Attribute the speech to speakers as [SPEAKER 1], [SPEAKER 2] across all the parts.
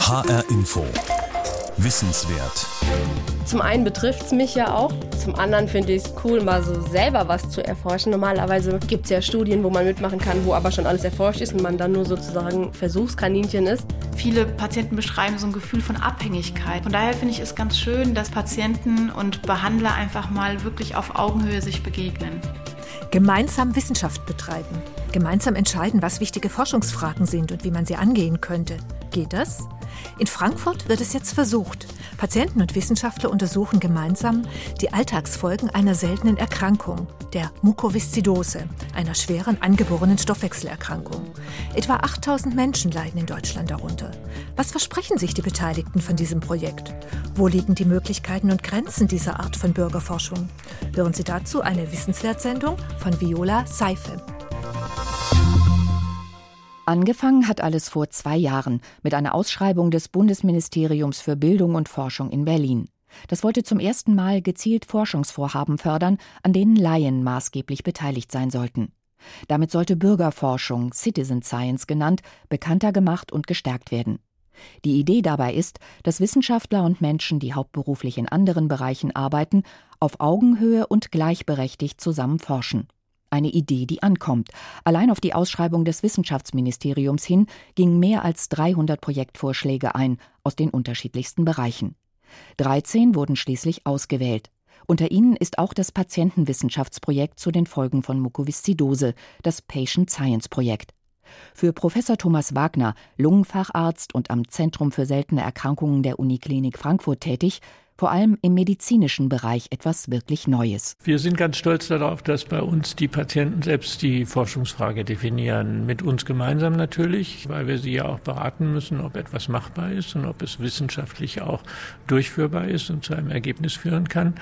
[SPEAKER 1] HR Info. Wissenswert.
[SPEAKER 2] Zum einen betrifft es mich ja auch, zum anderen finde ich es cool, mal so selber was zu erforschen. Normalerweise gibt es ja Studien, wo man mitmachen kann, wo aber schon alles erforscht ist und man dann nur sozusagen Versuchskaninchen ist.
[SPEAKER 3] Viele Patienten beschreiben so ein Gefühl von Abhängigkeit. Von daher finde ich es ganz schön, dass Patienten und Behandler einfach mal wirklich auf Augenhöhe sich begegnen.
[SPEAKER 4] Gemeinsam Wissenschaft betreiben. Gemeinsam entscheiden, was wichtige Forschungsfragen sind und wie man sie angehen könnte. Geht das? In Frankfurt wird es jetzt versucht. Patienten und Wissenschaftler untersuchen gemeinsam die Alltagsfolgen einer seltenen Erkrankung, der Mukoviszidose, einer schweren angeborenen Stoffwechselerkrankung. Etwa 8000 Menschen leiden in Deutschland darunter. Was versprechen sich die Beteiligten von diesem Projekt? Wo liegen die Möglichkeiten und Grenzen dieser Art von Bürgerforschung? Hören Sie dazu eine Wissenswertsendung von Viola Seife.
[SPEAKER 5] Angefangen hat alles vor zwei Jahren mit einer Ausschreibung des Bundesministeriums für Bildung und Forschung in Berlin. Das wollte zum ersten Mal gezielt Forschungsvorhaben fördern, an denen Laien maßgeblich beteiligt sein sollten. Damit sollte Bürgerforschung, Citizen Science genannt, bekannter gemacht und gestärkt werden. Die Idee dabei ist, dass Wissenschaftler und Menschen, die hauptberuflich in anderen Bereichen arbeiten, auf Augenhöhe und gleichberechtigt zusammen forschen. Eine Idee, die ankommt. Allein auf die Ausschreibung des Wissenschaftsministeriums hin gingen mehr als 300 Projektvorschläge ein aus den unterschiedlichsten Bereichen. 13 wurden schließlich ausgewählt. Unter ihnen ist auch das Patientenwissenschaftsprojekt zu den Folgen von Mukoviszidose, das Patient Science Projekt. Für Professor Thomas Wagner, Lungenfacharzt und am Zentrum für seltene Erkrankungen der Uniklinik Frankfurt tätig, vor allem im medizinischen Bereich etwas wirklich Neues.
[SPEAKER 6] Wir sind ganz stolz darauf, dass bei uns die Patienten selbst die Forschungsfrage definieren. Mit uns gemeinsam natürlich, weil wir sie ja auch beraten müssen, ob etwas machbar ist und ob es wissenschaftlich auch durchführbar ist und zu einem Ergebnis führen kann.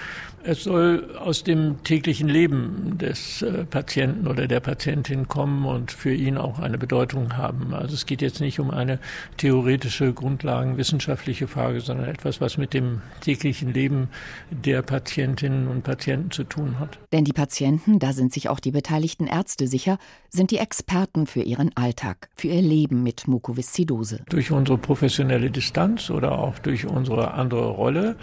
[SPEAKER 6] Es soll aus dem täglichen Leben des äh, Patienten oder der Patientin kommen und für ihn auch eine Bedeutung haben. Also es geht jetzt nicht um eine theoretische Grundlagenwissenschaftliche Frage, sondern etwas, was mit dem täglichen täglichen Leben der Patientinnen und Patienten zu tun hat.
[SPEAKER 5] Denn die Patienten, da sind sich auch die beteiligten Ärzte sicher, sind die Experten für ihren Alltag, für ihr Leben mit Mukoviszidose.
[SPEAKER 6] Durch unsere professionelle Distanz oder auch durch unsere andere Rolle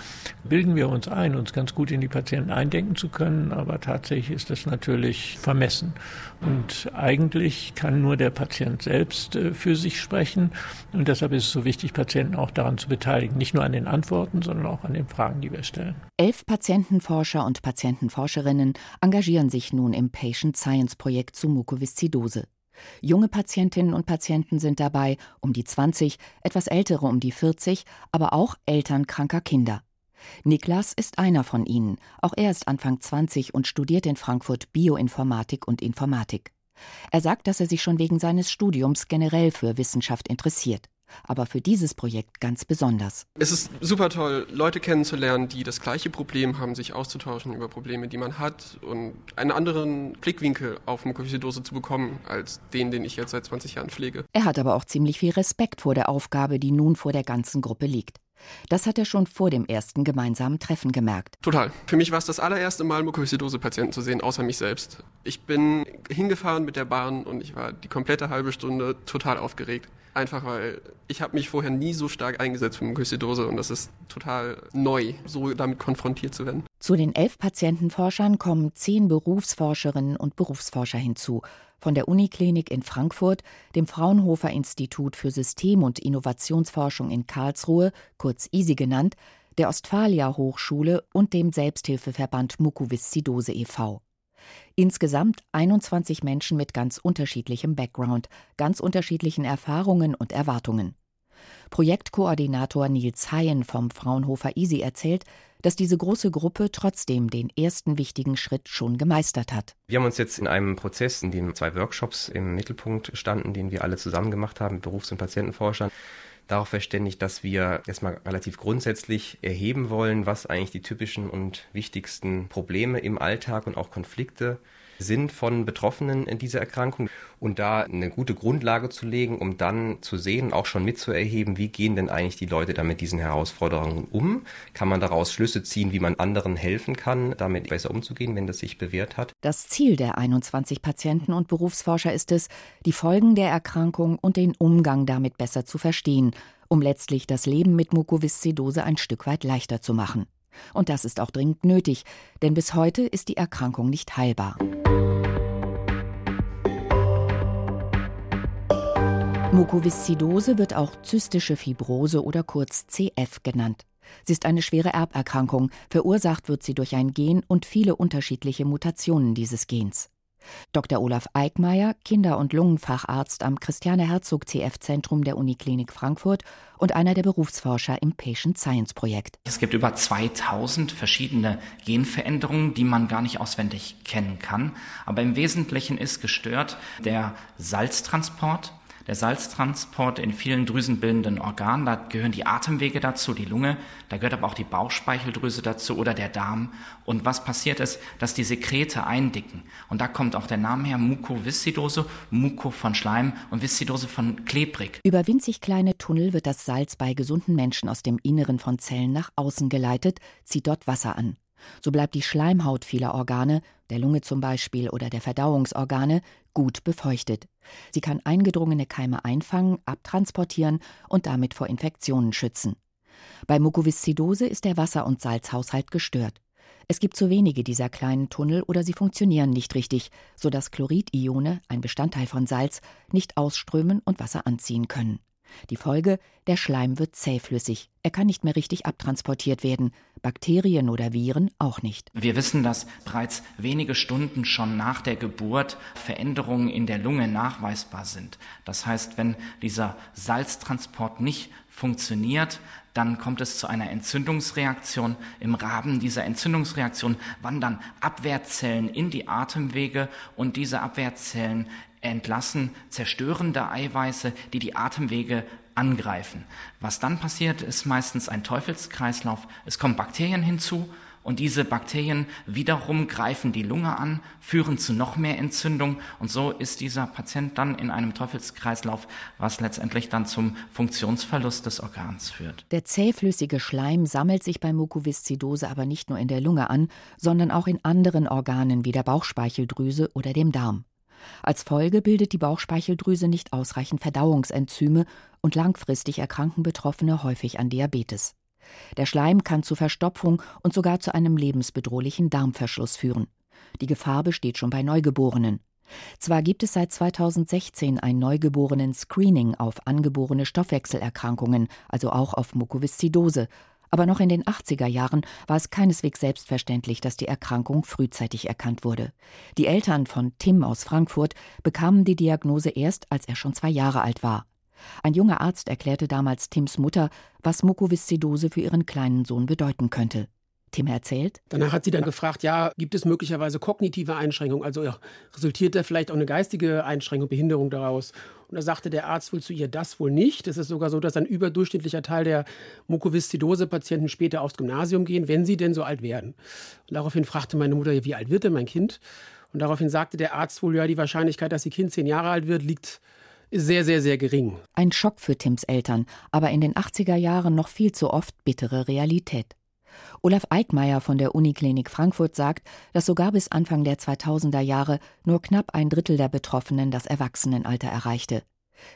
[SPEAKER 6] bilden wir uns ein, uns ganz gut in die Patienten eindenken zu können, aber tatsächlich ist das natürlich vermessen. Und eigentlich kann nur der Patient selbst äh, für sich sprechen. Und deshalb ist es so wichtig, Patienten auch daran zu beteiligen. Nicht nur an den Antworten, sondern auch an den Fragen, die wir stellen.
[SPEAKER 5] Elf Patientenforscher und Patientenforscherinnen engagieren sich nun im Patient Science Projekt zu Mukoviszidose. Junge Patientinnen und Patienten sind dabei, um die 20, etwas ältere um die 40, aber auch Eltern kranker Kinder. Niklas ist einer von ihnen. Auch er ist Anfang 20 und studiert in Frankfurt Bioinformatik und Informatik. Er sagt, dass er sich schon wegen seines Studiums generell für Wissenschaft interessiert. Aber für dieses Projekt ganz besonders.
[SPEAKER 7] Es ist super toll, Leute kennenzulernen, die das gleiche Problem haben, sich auszutauschen über Probleme, die man hat und einen anderen Blickwinkel auf Mukoviszidose zu bekommen, als den, den ich jetzt seit 20 Jahren pflege.
[SPEAKER 5] Er hat aber auch ziemlich viel Respekt vor der Aufgabe, die nun vor der ganzen Gruppe liegt. Das hat er schon vor dem ersten gemeinsamen Treffen gemerkt.
[SPEAKER 7] Total. Für mich war es das allererste Mal, Mukoviszidose-Patienten zu sehen, außer mich selbst. Ich bin hingefahren mit der Bahn und ich war die komplette halbe Stunde total aufgeregt. Einfach weil ich habe mich vorher nie so stark eingesetzt für Mukoviszidose und das ist total neu, so damit konfrontiert zu werden.
[SPEAKER 5] Zu den elf Patientenforschern kommen zehn Berufsforscherinnen und Berufsforscher hinzu von der Uniklinik in Frankfurt, dem Fraunhofer Institut für System- und Innovationsforschung in Karlsruhe, kurz ISI genannt, der Ostfalia Hochschule und dem Selbsthilfeverband Mukoviszidose e.V. Insgesamt 21 Menschen mit ganz unterschiedlichem Background, ganz unterschiedlichen Erfahrungen und Erwartungen. Projektkoordinator Nils Hayen vom Fraunhofer ISI erzählt, dass diese große Gruppe trotzdem den ersten wichtigen Schritt schon gemeistert hat.
[SPEAKER 8] Wir haben uns jetzt in einem Prozess, in dem zwei Workshops im Mittelpunkt standen, den wir alle zusammen gemacht haben, Berufs- und Patientenforschern, darauf verständigt, dass wir erstmal relativ grundsätzlich erheben wollen, was eigentlich die typischen und wichtigsten Probleme im Alltag und auch Konflikte sind von Betroffenen in dieser Erkrankung und da eine gute Grundlage zu legen, um dann zu sehen, auch schon mitzuerheben, wie gehen denn eigentlich die Leute da mit diesen Herausforderungen um? Kann man daraus Schlüsse ziehen, wie man anderen helfen kann, damit besser umzugehen, wenn das sich bewährt hat?
[SPEAKER 5] Das Ziel der 21 Patienten und Berufsforscher ist es, die Folgen der Erkrankung und den Umgang damit besser zu verstehen um letztlich das Leben mit Mukoviszidose ein Stück weit leichter zu machen. Und das ist auch dringend nötig, denn bis heute ist die Erkrankung nicht heilbar. Mukoviszidose wird auch zystische Fibrose oder kurz CF genannt. Sie ist eine schwere Erberkrankung, verursacht wird sie durch ein Gen und viele unterschiedliche Mutationen dieses Gens. Dr. Olaf Eickmeier, Kinder- und Lungenfacharzt am Christiane Herzog CF Zentrum der Uniklinik Frankfurt und einer der Berufsforscher im Patient Science Projekt.
[SPEAKER 9] Es gibt über 2000 verschiedene Genveränderungen, die man gar nicht auswendig kennen kann, aber im Wesentlichen ist gestört der Salztransport der Salztransport in vielen drüsenbildenden Organen, da gehören die Atemwege dazu, die Lunge, da gehört aber auch die Bauchspeicheldrüse dazu oder der Darm. Und was passiert ist, dass die Sekrete eindicken. Und da kommt auch der Name her, Mukoviszidose, Muko von Schleim und Viszidose von klebrig.
[SPEAKER 5] Über winzig kleine Tunnel wird das Salz bei gesunden Menschen aus dem Inneren von Zellen nach außen geleitet, zieht dort Wasser an. So bleibt die Schleimhaut vieler Organe, der Lunge zum Beispiel oder der Verdauungsorgane, gut befeuchtet. Sie kann eingedrungene Keime einfangen, abtransportieren und damit vor Infektionen schützen. Bei Mukoviszidose ist der Wasser- und Salzhaushalt gestört. Es gibt zu wenige dieser kleinen Tunnel oder sie funktionieren nicht richtig, sodass Chloridione, ein Bestandteil von Salz, nicht ausströmen und Wasser anziehen können. Die Folge, der Schleim wird zähflüssig. Er kann nicht mehr richtig abtransportiert werden. Bakterien oder Viren auch nicht.
[SPEAKER 9] Wir wissen, dass bereits wenige Stunden schon nach der Geburt Veränderungen in der Lunge nachweisbar sind. Das heißt, wenn dieser Salztransport nicht funktioniert, dann kommt es zu einer Entzündungsreaktion. Im Rahmen dieser Entzündungsreaktion wandern Abwehrzellen in die Atemwege und diese Abwehrzellen entlassen zerstörende Eiweiße, die die Atemwege angreifen. Was dann passiert, ist meistens ein Teufelskreislauf. Es kommen Bakterien hinzu und diese Bakterien wiederum greifen die Lunge an, führen zu noch mehr Entzündung und so ist dieser Patient dann in einem Teufelskreislauf, was letztendlich dann zum Funktionsverlust des Organs führt.
[SPEAKER 5] Der zähflüssige Schleim sammelt sich bei Mukoviszidose aber nicht nur in der Lunge an, sondern auch in anderen Organen wie der Bauchspeicheldrüse oder dem Darm. Als Folge bildet die Bauchspeicheldrüse nicht ausreichend Verdauungsenzyme und langfristig erkranken Betroffene häufig an Diabetes. Der Schleim kann zu Verstopfung und sogar zu einem lebensbedrohlichen Darmverschluss führen. Die Gefahr besteht schon bei Neugeborenen. Zwar gibt es seit 2016 ein Neugeborenen-Screening auf angeborene Stoffwechselerkrankungen, also auch auf Mukoviszidose, aber noch in den 80er Jahren war es keineswegs selbstverständlich, dass die Erkrankung frühzeitig erkannt wurde. Die Eltern von Tim aus Frankfurt bekamen die Diagnose erst, als er schon zwei Jahre alt war. Ein junger Arzt erklärte damals Tims Mutter, was Mukoviszidose für ihren kleinen Sohn bedeuten könnte. Tim erzählt.
[SPEAKER 10] Danach hat sie dann gefragt, ja, gibt es möglicherweise kognitive Einschränkungen? Also ja, resultiert da vielleicht auch eine geistige Einschränkung, Behinderung daraus? Und da sagte der Arzt wohl zu ihr, das wohl nicht. Es ist sogar so, dass ein überdurchschnittlicher Teil der Mukoviszidose-Patienten später aufs Gymnasium gehen, wenn sie denn so alt werden. Und daraufhin fragte meine Mutter, wie alt wird denn mein Kind? Und daraufhin sagte der Arzt wohl, ja, die Wahrscheinlichkeit, dass ihr Kind zehn Jahre alt wird, liegt sehr, sehr, sehr gering.
[SPEAKER 5] Ein Schock für Tims Eltern, aber in den 80er Jahren noch viel zu oft bittere Realität. Olaf Eickmeier von der Uniklinik Frankfurt sagt, dass sogar bis Anfang der 2000er Jahre nur knapp ein Drittel der Betroffenen das Erwachsenenalter erreichte.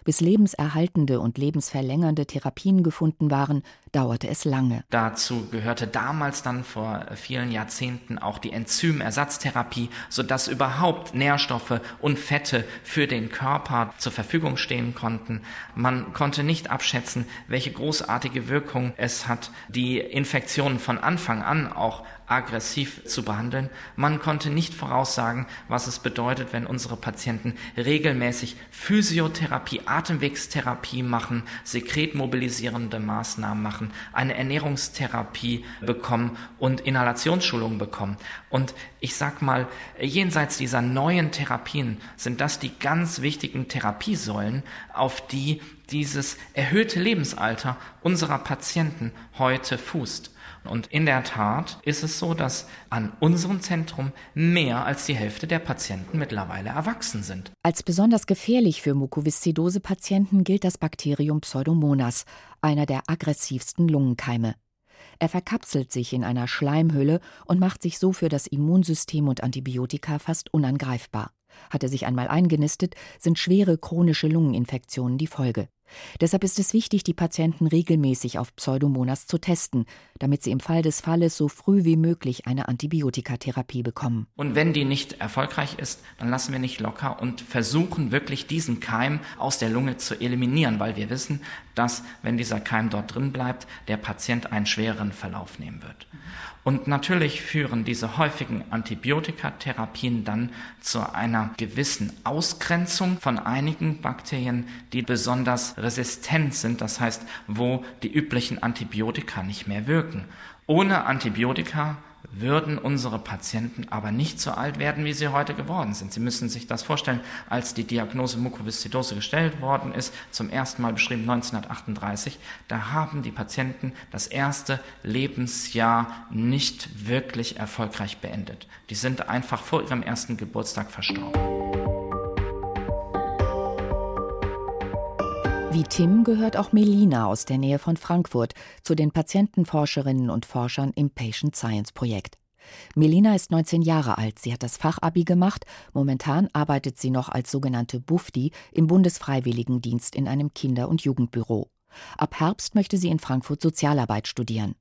[SPEAKER 5] Bis lebenserhaltende und lebensverlängernde Therapien gefunden waren, dauerte es lange.
[SPEAKER 9] Dazu gehörte damals dann vor vielen Jahrzehnten auch die Enzymersatztherapie, sodass überhaupt Nährstoffe und Fette für den Körper zur Verfügung stehen konnten. Man konnte nicht abschätzen, welche großartige Wirkung es hat, die Infektionen von Anfang an auch aggressiv zu behandeln. Man konnte nicht voraussagen, was es bedeutet, wenn unsere Patienten regelmäßig Physiotherapie, Atemwegstherapie machen, sekretmobilisierende Maßnahmen machen, eine Ernährungstherapie bekommen und Inhalationsschulungen bekommen. Und ich sag mal, jenseits dieser neuen Therapien sind das die ganz wichtigen Therapiesäulen, auf die dieses erhöhte Lebensalter unserer Patienten heute fußt. Und in der Tat ist es so, dass an unserem Zentrum mehr als die Hälfte der Patienten mittlerweile erwachsen sind.
[SPEAKER 5] Als besonders gefährlich für Mukoviszidose-Patienten gilt das Bakterium Pseudomonas, einer der aggressivsten Lungenkeime. Er verkapselt sich in einer Schleimhülle und macht sich so für das Immunsystem und Antibiotika fast unangreifbar. Hat er sich einmal eingenistet, sind schwere chronische Lungeninfektionen die Folge. Deshalb ist es wichtig, die Patienten regelmäßig auf Pseudomonas zu testen, damit sie im Fall des Falles so früh wie möglich eine Antibiotikatherapie bekommen.
[SPEAKER 9] Und wenn die nicht erfolgreich ist, dann lassen wir nicht locker und versuchen wirklich diesen Keim aus der Lunge zu eliminieren, weil wir wissen, dass wenn dieser Keim dort drin bleibt, der Patient einen schwereren Verlauf nehmen wird. Und natürlich führen diese häufigen Antibiotikatherapien dann zu einer gewissen Ausgrenzung von einigen Bakterien, die besonders resistent sind, das heißt, wo die üblichen Antibiotika nicht mehr wirken. Ohne Antibiotika würden unsere Patienten aber nicht so alt werden, wie sie heute geworden sind. Sie müssen sich das vorstellen, als die Diagnose Mukoviszidose gestellt worden ist, zum ersten Mal beschrieben 1938, da haben die Patienten das erste Lebensjahr nicht wirklich erfolgreich beendet. Die sind einfach vor ihrem ersten Geburtstag verstorben.
[SPEAKER 5] Wie Tim gehört auch Melina aus der Nähe von Frankfurt zu den Patientenforscherinnen und Forschern im Patient Science Projekt. Melina ist 19 Jahre alt. Sie hat das Fachabi gemacht. Momentan arbeitet sie noch als sogenannte Bufdi im Bundesfreiwilligendienst in einem Kinder- und Jugendbüro. Ab Herbst möchte sie in Frankfurt Sozialarbeit studieren.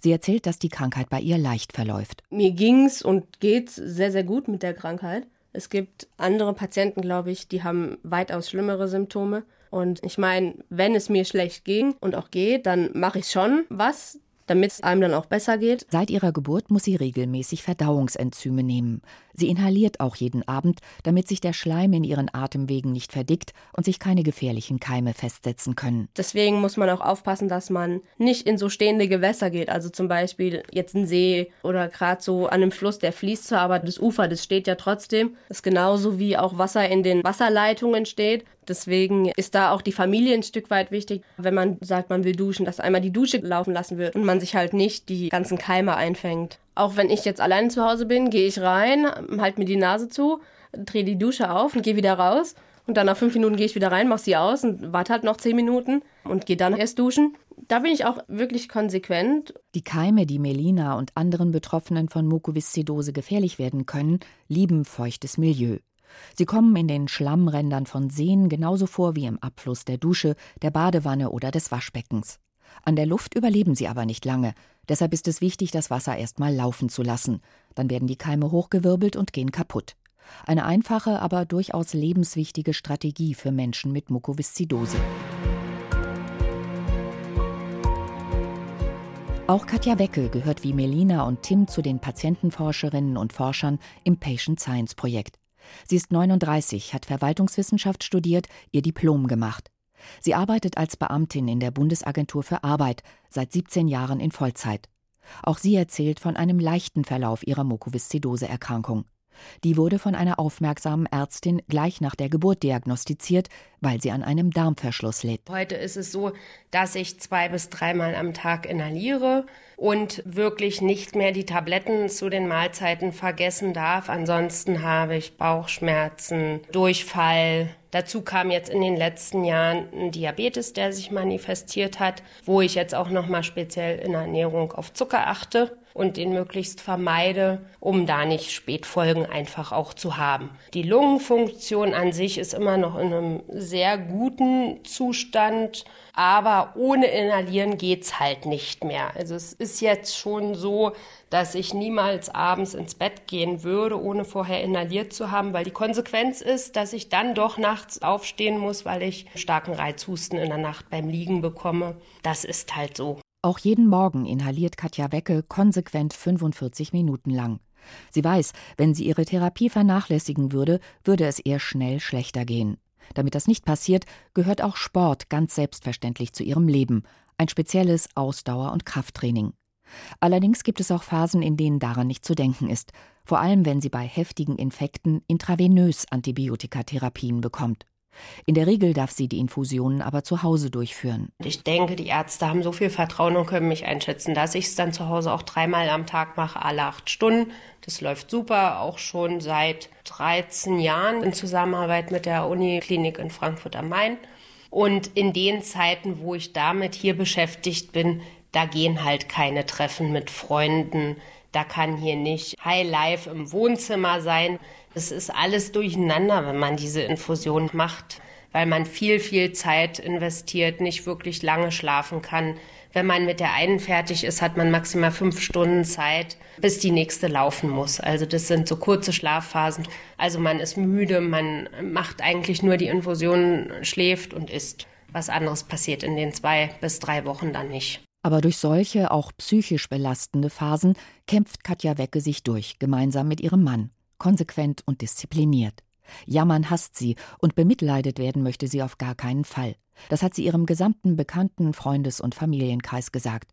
[SPEAKER 5] Sie erzählt, dass die Krankheit bei ihr leicht verläuft.
[SPEAKER 2] Mir ging's und geht's sehr, sehr gut mit der Krankheit. Es gibt andere Patienten, glaube ich, die haben weitaus schlimmere Symptome. Und ich meine, wenn es mir schlecht ging und auch geht, dann mache ich schon was, damit es einem dann auch besser geht.
[SPEAKER 5] Seit ihrer Geburt muss sie regelmäßig Verdauungsenzyme nehmen. Sie inhaliert auch jeden Abend, damit sich der Schleim in ihren Atemwegen nicht verdickt und sich keine gefährlichen Keime festsetzen können.
[SPEAKER 2] Deswegen muss man auch aufpassen, dass man nicht in so stehende Gewässer geht. Also zum Beispiel jetzt ein See oder gerade so an einem Fluss, der fließt zwar, aber das Ufer, das steht ja trotzdem. Das ist genauso wie auch Wasser in den Wasserleitungen steht. Deswegen ist da auch die Familie ein Stück weit wichtig, wenn man sagt, man will duschen, dass einmal die Dusche laufen lassen wird und man sich halt nicht die ganzen Keime einfängt. Auch wenn ich jetzt allein zu Hause bin, gehe ich rein, halte mir die Nase zu, drehe die Dusche auf und gehe wieder raus. Und dann nach fünf Minuten gehe ich wieder rein, mache sie aus und warte halt noch zehn Minuten und gehe dann erst duschen. Da bin ich auch wirklich konsequent.
[SPEAKER 5] Die Keime, die Melina und anderen Betroffenen von Mukoviszidose gefährlich werden können, lieben feuchtes Milieu. Sie kommen in den Schlammrändern von Seen genauso vor wie im Abfluss der Dusche, der Badewanne oder des Waschbeckens. An der Luft überleben sie aber nicht lange. Deshalb ist es wichtig, das Wasser erstmal laufen zu lassen. Dann werden die Keime hochgewirbelt und gehen kaputt. Eine einfache, aber durchaus lebenswichtige Strategie für Menschen mit Mukoviszidose. Auch Katja Wecke gehört wie Melina und Tim zu den Patientenforscherinnen und Forschern im Patient Science Projekt. Sie ist 39, hat Verwaltungswissenschaft studiert, ihr Diplom gemacht. Sie arbeitet als Beamtin in der Bundesagentur für Arbeit, seit 17 Jahren in Vollzeit. Auch sie erzählt von einem leichten Verlauf ihrer Mukoviszidose-Erkrankung. Die wurde von einer aufmerksamen Ärztin gleich nach der Geburt diagnostiziert, weil sie an einem Darmverschluss litt.
[SPEAKER 2] Heute ist es so, dass ich zwei bis dreimal am Tag inhaliere und wirklich nicht mehr die Tabletten zu den Mahlzeiten vergessen darf. Ansonsten habe ich Bauchschmerzen, Durchfall. Dazu kam jetzt in den letzten Jahren ein Diabetes, der sich manifestiert hat, wo ich jetzt auch noch mal speziell in der Ernährung auf Zucker achte und den möglichst vermeide, um da nicht Spätfolgen einfach auch zu haben. Die Lungenfunktion an sich ist immer noch in einem sehr guten Zustand, aber ohne Inhalieren geht's halt nicht mehr. Also es ist jetzt schon so, dass ich niemals abends ins Bett gehen würde, ohne vorher inhaliert zu haben, weil die Konsequenz ist, dass ich dann doch nachts aufstehen muss, weil ich starken Reizhusten in der Nacht beim Liegen bekomme. Das ist halt so.
[SPEAKER 5] Auch jeden Morgen inhaliert Katja Wecke konsequent 45 Minuten lang. Sie weiß, wenn sie ihre Therapie vernachlässigen würde, würde es ihr schnell schlechter gehen. Damit das nicht passiert, gehört auch Sport ganz selbstverständlich zu ihrem Leben, ein spezielles Ausdauer- und Krafttraining. Allerdings gibt es auch Phasen, in denen daran nicht zu denken ist, vor allem wenn sie bei heftigen Infekten intravenös Antibiotikatherapien bekommt. In der Regel darf sie die Infusionen aber zu Hause durchführen.
[SPEAKER 2] Ich denke, die Ärzte haben so viel Vertrauen und können mich einschätzen, dass ich es dann zu Hause auch dreimal am Tag mache, alle acht Stunden. Das läuft super, auch schon seit 13 Jahren in Zusammenarbeit mit der Uniklinik in Frankfurt am Main. Und in den Zeiten, wo ich damit hier beschäftigt bin, da gehen halt keine Treffen mit Freunden. Da kann hier nicht High Life im Wohnzimmer sein. Es ist alles durcheinander, wenn man diese Infusion macht. weil man viel, viel Zeit investiert, nicht wirklich lange schlafen kann. Wenn man mit der einen fertig ist, hat man maximal fünf Stunden Zeit, bis die nächste laufen muss. Also das sind so kurze Schlafphasen. Also man ist müde, man macht eigentlich nur die Infusion, schläft und isst. Was anderes passiert in den zwei bis drei Wochen dann nicht.
[SPEAKER 5] Aber durch solche, auch psychisch belastende Phasen kämpft Katja Wecke sich durch, gemeinsam mit ihrem Mann, konsequent und diszipliniert. Jammern hasst sie und bemitleidet werden möchte sie auf gar keinen Fall. Das hat sie ihrem gesamten Bekannten-, Freundes- und Familienkreis gesagt.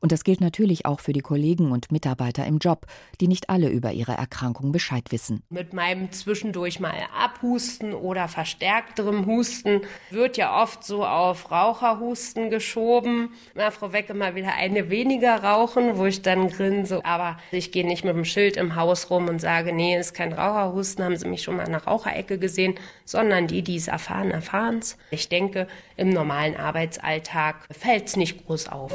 [SPEAKER 5] Und das gilt natürlich auch für die Kollegen und Mitarbeiter im Job, die nicht alle über ihre Erkrankung Bescheid wissen.
[SPEAKER 2] Mit meinem zwischendurch mal Abhusten oder verstärkterem Husten wird ja oft so auf Raucherhusten geschoben. Na, Frau Wecke mal wieder eine weniger rauchen, wo ich dann grinse. Aber ich gehe nicht mit dem Schild im Haus rum und sage, nee, ist kein Raucherhusten, haben Sie mich schon mal in der Raucherecke gesehen, sondern die, die es erfahren, erfahren es. Ich denke, im normalen Arbeitsalltag fällt es nicht groß auf.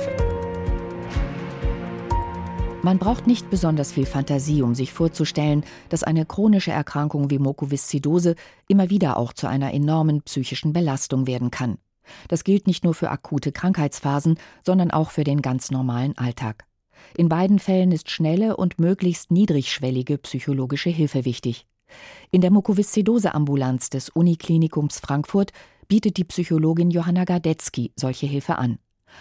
[SPEAKER 5] Man braucht nicht besonders viel Fantasie, um sich vorzustellen, dass eine chronische Erkrankung wie Mukoviszidose immer wieder auch zu einer enormen psychischen Belastung werden kann. Das gilt nicht nur für akute Krankheitsphasen, sondern auch für den ganz normalen Alltag. In beiden Fällen ist schnelle und möglichst niedrigschwellige psychologische Hilfe wichtig. In der Mukoviszidose-Ambulanz des Uniklinikums Frankfurt bietet die Psychologin Johanna Gardetzky solche Hilfe an.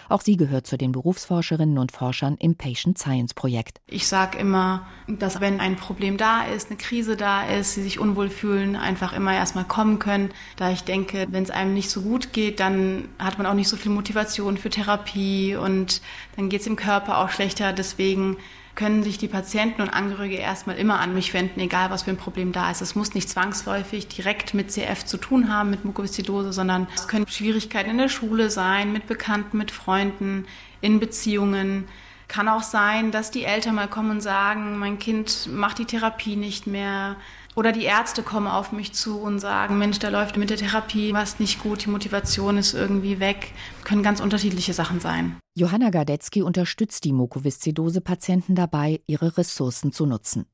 [SPEAKER 5] Auch sie gehört zu den Berufsforscherinnen und Forschern im Patient Science Projekt.
[SPEAKER 3] Ich sage immer, dass wenn ein Problem da ist, eine Krise da ist, sie sich unwohl fühlen, einfach immer erstmal kommen können. Da ich denke, wenn es einem nicht so gut geht, dann hat man auch nicht so viel Motivation für Therapie und dann geht es im Körper auch schlechter. Deswegen können sich die Patienten und Angehörige erstmal immer an mich wenden, egal was für ein Problem da ist. Es muss nicht zwangsläufig direkt mit CF zu tun haben, mit Mukoviszidose, sondern es können Schwierigkeiten in der Schule sein, mit Bekannten, mit Freunden, in Beziehungen. Kann auch sein, dass die Eltern mal kommen und sagen, mein Kind macht die Therapie nicht mehr. Oder die Ärzte kommen auf mich zu und sagen, Mensch, da läuft mit der Therapie was nicht gut, die Motivation ist irgendwie weg. Können ganz unterschiedliche Sachen sein.
[SPEAKER 5] Johanna Gardetzky unterstützt die Mukoviszidose-Patienten dabei, ihre Ressourcen zu nutzen.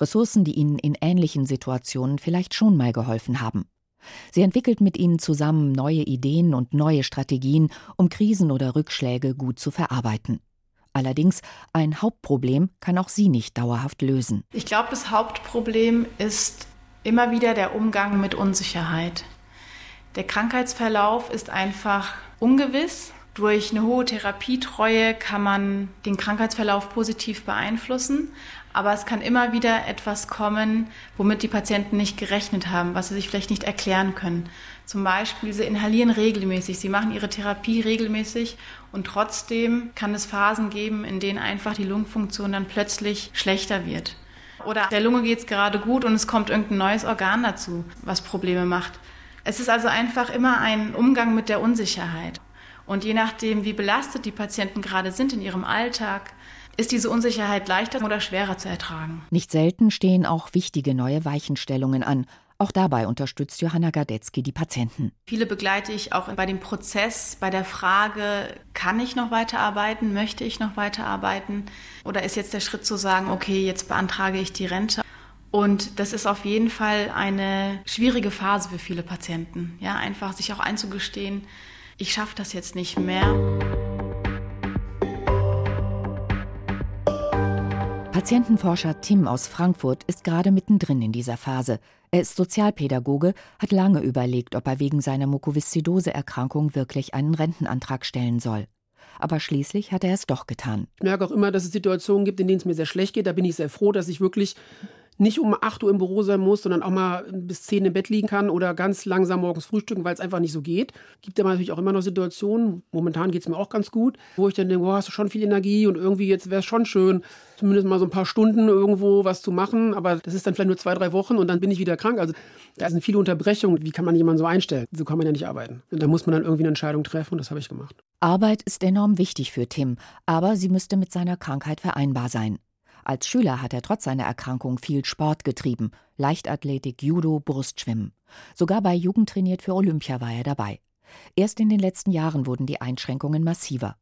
[SPEAKER 5] Ressourcen, die ihnen in ähnlichen Situationen vielleicht schon mal geholfen haben. Sie entwickelt mit ihnen zusammen neue Ideen und neue Strategien, um Krisen oder Rückschläge gut zu verarbeiten. Allerdings, ein Hauptproblem kann auch sie nicht dauerhaft lösen.
[SPEAKER 3] Ich glaube, das Hauptproblem ist immer wieder der Umgang mit Unsicherheit. Der Krankheitsverlauf ist einfach ungewiss. Durch eine hohe Therapietreue kann man den Krankheitsverlauf positiv beeinflussen, aber es kann immer wieder etwas kommen, womit die Patienten nicht gerechnet haben, was sie sich vielleicht nicht erklären können. Zum Beispiel, sie inhalieren regelmäßig, sie machen ihre Therapie regelmäßig und trotzdem kann es Phasen geben, in denen einfach die Lungenfunktion dann plötzlich schlechter wird. Oder der Lunge geht es gerade gut und es kommt irgendein neues Organ dazu, was Probleme macht. Es ist also einfach immer ein Umgang mit der Unsicherheit. Und je nachdem, wie belastet die Patienten gerade sind in ihrem Alltag, ist diese Unsicherheit leichter oder schwerer zu ertragen.
[SPEAKER 5] Nicht selten stehen auch wichtige neue Weichenstellungen an, auch dabei unterstützt Johanna Gardetzky die Patienten.
[SPEAKER 3] Viele begleite ich auch bei dem Prozess, bei der Frage, kann ich noch weiterarbeiten, möchte ich noch weiterarbeiten oder ist jetzt der Schritt zu sagen, okay, jetzt beantrage ich die Rente. Und das ist auf jeden Fall eine schwierige Phase für viele Patienten. Ja, einfach sich auch einzugestehen, ich schaffe das jetzt nicht mehr.
[SPEAKER 5] Patientenforscher Tim aus Frankfurt ist gerade mittendrin in dieser Phase. Er ist Sozialpädagoge, hat lange überlegt, ob er wegen seiner Mukoviszidose-Erkrankung wirklich einen Rentenantrag stellen soll. Aber schließlich hat er es doch getan.
[SPEAKER 10] Ich merke auch immer, dass es Situationen gibt, in denen es mir sehr schlecht geht. Da bin ich sehr froh, dass ich wirklich nicht um 8 Uhr im Büro sein muss, sondern auch mal bis 10 im Bett liegen kann oder ganz langsam morgens frühstücken, weil es einfach nicht so geht. Gibt aber natürlich auch immer noch Situationen, momentan geht es mir auch ganz gut, wo ich dann denke, oh, hast du schon viel Energie und irgendwie jetzt wäre es schon schön, zumindest mal so ein paar Stunden irgendwo was zu machen, aber das ist dann vielleicht nur zwei, drei Wochen und dann bin ich wieder krank. Also da sind viele Unterbrechungen. Wie kann man jemanden so einstellen? So kann man ja nicht arbeiten. Und da muss man dann irgendwie eine Entscheidung treffen und das habe ich gemacht.
[SPEAKER 5] Arbeit ist enorm wichtig für Tim, aber sie müsste mit seiner Krankheit vereinbar sein. Als Schüler hat er trotz seiner Erkrankung viel Sport getrieben. Leichtathletik, Judo, Brustschwimmen. Sogar bei Jugend trainiert für Olympia war er dabei. Erst in den letzten Jahren wurden die Einschränkungen massiver.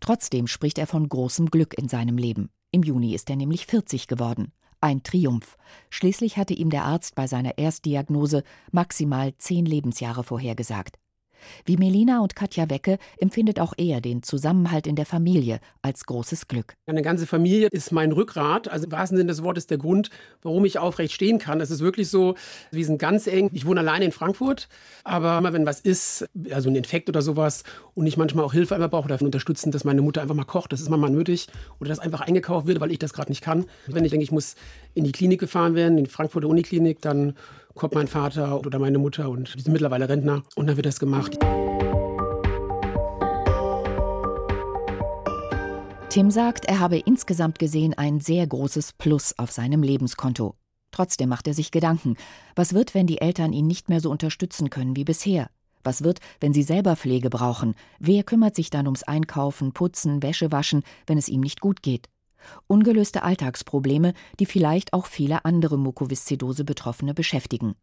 [SPEAKER 5] Trotzdem spricht er von großem Glück in seinem Leben. Im Juni ist er nämlich 40 geworden. Ein Triumph. Schließlich hatte ihm der Arzt bei seiner Erstdiagnose maximal zehn Lebensjahre vorhergesagt. Wie Melina und Katja Wecke empfindet auch er den Zusammenhalt in der Familie als großes Glück.
[SPEAKER 10] Eine ganze Familie ist mein Rückgrat. Also im wahrsten Sinne des Wortes der Grund, warum ich aufrecht stehen kann. Es ist wirklich so, wir sind ganz eng. Ich wohne alleine in Frankfurt, aber immer wenn was ist, also ein Infekt oder sowas und ich manchmal auch Hilfe einfach brauche oder unterstützen, dass meine Mutter einfach mal kocht, das ist manchmal nötig oder dass einfach eingekauft wird, weil ich das gerade nicht kann. Wenn ich denke, ich muss in die Klinik gefahren werden, in die Frankfurter Uniklinik, dann kommt mein Vater oder meine Mutter und die sind mittlerweile Rentner und dann wird das gemacht.
[SPEAKER 5] Tim sagt, er habe insgesamt gesehen ein sehr großes Plus auf seinem Lebenskonto. Trotzdem macht er sich Gedanken. Was wird, wenn die Eltern ihn nicht mehr so unterstützen können wie bisher? Was wird, wenn sie selber Pflege brauchen? Wer kümmert sich dann ums Einkaufen, Putzen, Wäsche waschen, wenn es ihm nicht gut geht? Ungelöste Alltagsprobleme, die vielleicht auch viele andere Mukoviszidose-Betroffene beschäftigen.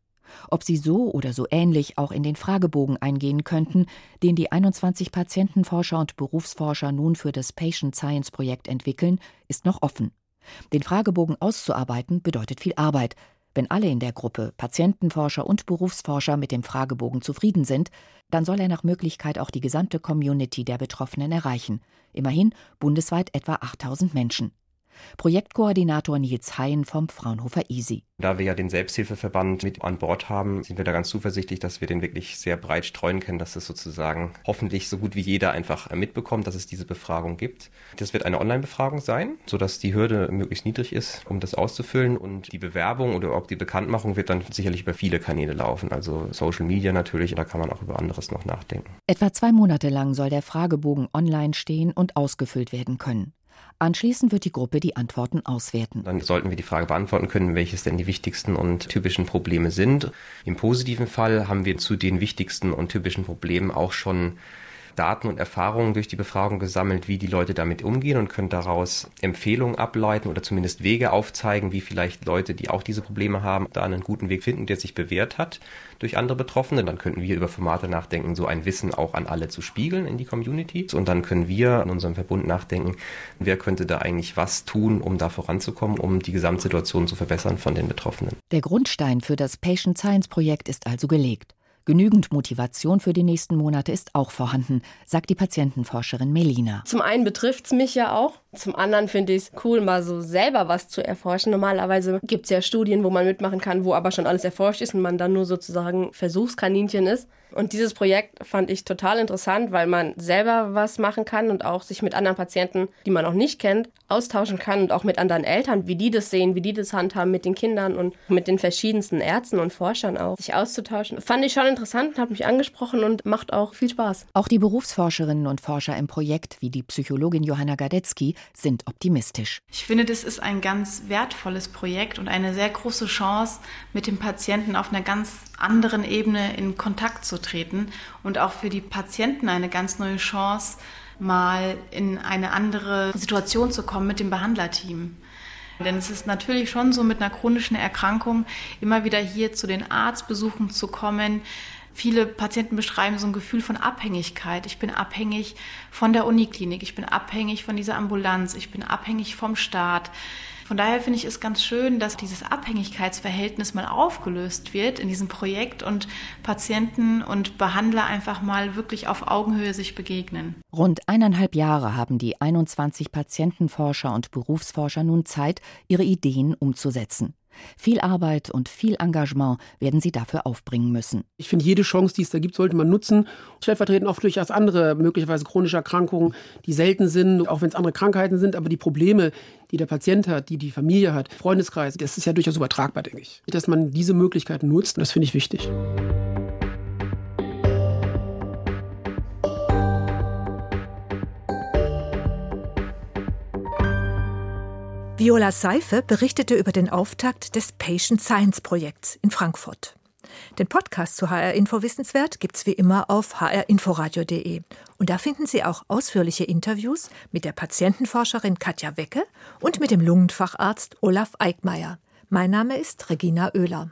[SPEAKER 5] Ob sie so oder so ähnlich auch in den Fragebogen eingehen könnten, den die 21 Patientenforscher und Berufsforscher nun für das Patient Science Projekt entwickeln, ist noch offen. Den Fragebogen auszuarbeiten bedeutet viel Arbeit. Wenn alle in der Gruppe, Patientenforscher und Berufsforscher, mit dem Fragebogen zufrieden sind, dann soll er nach Möglichkeit auch die gesamte Community der Betroffenen erreichen. Immerhin bundesweit etwa 8000 Menschen. Projektkoordinator Nils Hein vom Fraunhofer Easy.
[SPEAKER 8] Da wir ja den Selbsthilfeverband mit an Bord haben, sind wir da ganz zuversichtlich, dass wir den wirklich sehr breit streuen können, dass es sozusagen hoffentlich so gut wie jeder einfach mitbekommt, dass es diese Befragung gibt. Das wird eine Online-Befragung sein, sodass die Hürde möglichst niedrig ist, um das auszufüllen. Und die Bewerbung oder auch die Bekanntmachung wird dann sicherlich über viele Kanäle laufen, also Social Media natürlich, da kann man auch über anderes noch nachdenken.
[SPEAKER 5] Etwa zwei Monate lang soll der Fragebogen online stehen und ausgefüllt werden können. Anschließend wird die Gruppe die Antworten auswerten.
[SPEAKER 8] Dann sollten wir die Frage beantworten können, welches denn die wichtigsten und typischen Probleme sind. Im positiven Fall haben wir zu den wichtigsten und typischen Problemen auch schon Daten und Erfahrungen durch die Befragung gesammelt, wie die Leute damit umgehen und können daraus Empfehlungen ableiten oder zumindest Wege aufzeigen, wie vielleicht Leute, die auch diese Probleme haben, da einen guten Weg finden, der sich bewährt hat durch andere Betroffene. Dann könnten wir über Formate nachdenken, so ein Wissen auch an alle zu spiegeln in die Community. Und dann können wir in unserem Verbund nachdenken, wer könnte da eigentlich was tun, um da voranzukommen, um die Gesamtsituation zu verbessern von den Betroffenen.
[SPEAKER 5] Der Grundstein für das Patient Science Projekt ist also gelegt. Genügend Motivation für die nächsten Monate ist auch vorhanden, sagt die Patientenforscherin Melina.
[SPEAKER 2] Zum einen betrifft es mich ja auch. Zum anderen finde ich es cool, mal so selber was zu erforschen. Normalerweise gibt es ja Studien, wo man mitmachen kann, wo aber schon alles erforscht ist und man dann nur sozusagen Versuchskaninchen ist. Und dieses Projekt fand ich total interessant, weil man selber was machen kann und auch sich mit anderen Patienten, die man auch nicht kennt, austauschen kann und auch mit anderen Eltern, wie die das sehen, wie die das handhaben mit den Kindern und mit den verschiedensten Ärzten und Forschern auch, sich auszutauschen. Fand ich schon interessant, hat mich angesprochen und macht auch viel Spaß.
[SPEAKER 5] Auch die Berufsforscherinnen und Forscher im Projekt, wie die Psychologin Johanna Gadetzky, sind optimistisch.
[SPEAKER 3] Ich finde, das ist ein ganz wertvolles Projekt und eine sehr große Chance, mit dem Patienten auf einer ganz anderen Ebene in Kontakt zu treten und auch für die Patienten eine ganz neue Chance, mal in eine andere Situation zu kommen mit dem Behandlerteam. Denn es ist natürlich schon so mit einer chronischen Erkrankung immer wieder hier zu den Arztbesuchen zu kommen. Viele Patienten beschreiben so ein Gefühl von Abhängigkeit. Ich bin abhängig von der Uniklinik, ich bin abhängig von dieser Ambulanz, ich bin abhängig vom Staat. Von daher finde ich es ganz schön, dass dieses Abhängigkeitsverhältnis mal aufgelöst wird in diesem Projekt und Patienten und Behandler einfach mal wirklich auf Augenhöhe sich begegnen.
[SPEAKER 5] Rund eineinhalb Jahre haben die 21 Patientenforscher und Berufsforscher nun Zeit, ihre Ideen umzusetzen. Viel Arbeit und viel Engagement werden sie dafür aufbringen müssen.
[SPEAKER 10] Ich finde, jede Chance, die es da gibt, sollte man nutzen. Stellvertretend auch durchaus andere, möglicherweise chronische Erkrankungen, die selten sind, auch wenn es andere Krankheiten sind, aber die Probleme, die der Patient hat, die die Familie hat, Freundeskreis, das ist ja durchaus übertragbar, denke ich. Dass man diese Möglichkeiten nutzt, das finde ich wichtig.
[SPEAKER 4] Viola Seife berichtete über den Auftakt des Patient Science Projekts in Frankfurt. Den Podcast zu HR Info Wissenswert gibt's wie immer auf hrinforadio.de. Und da finden Sie auch ausführliche Interviews mit der Patientenforscherin Katja Wecke und mit dem Lungenfacharzt Olaf Eickmeier. Mein Name ist Regina Oehler.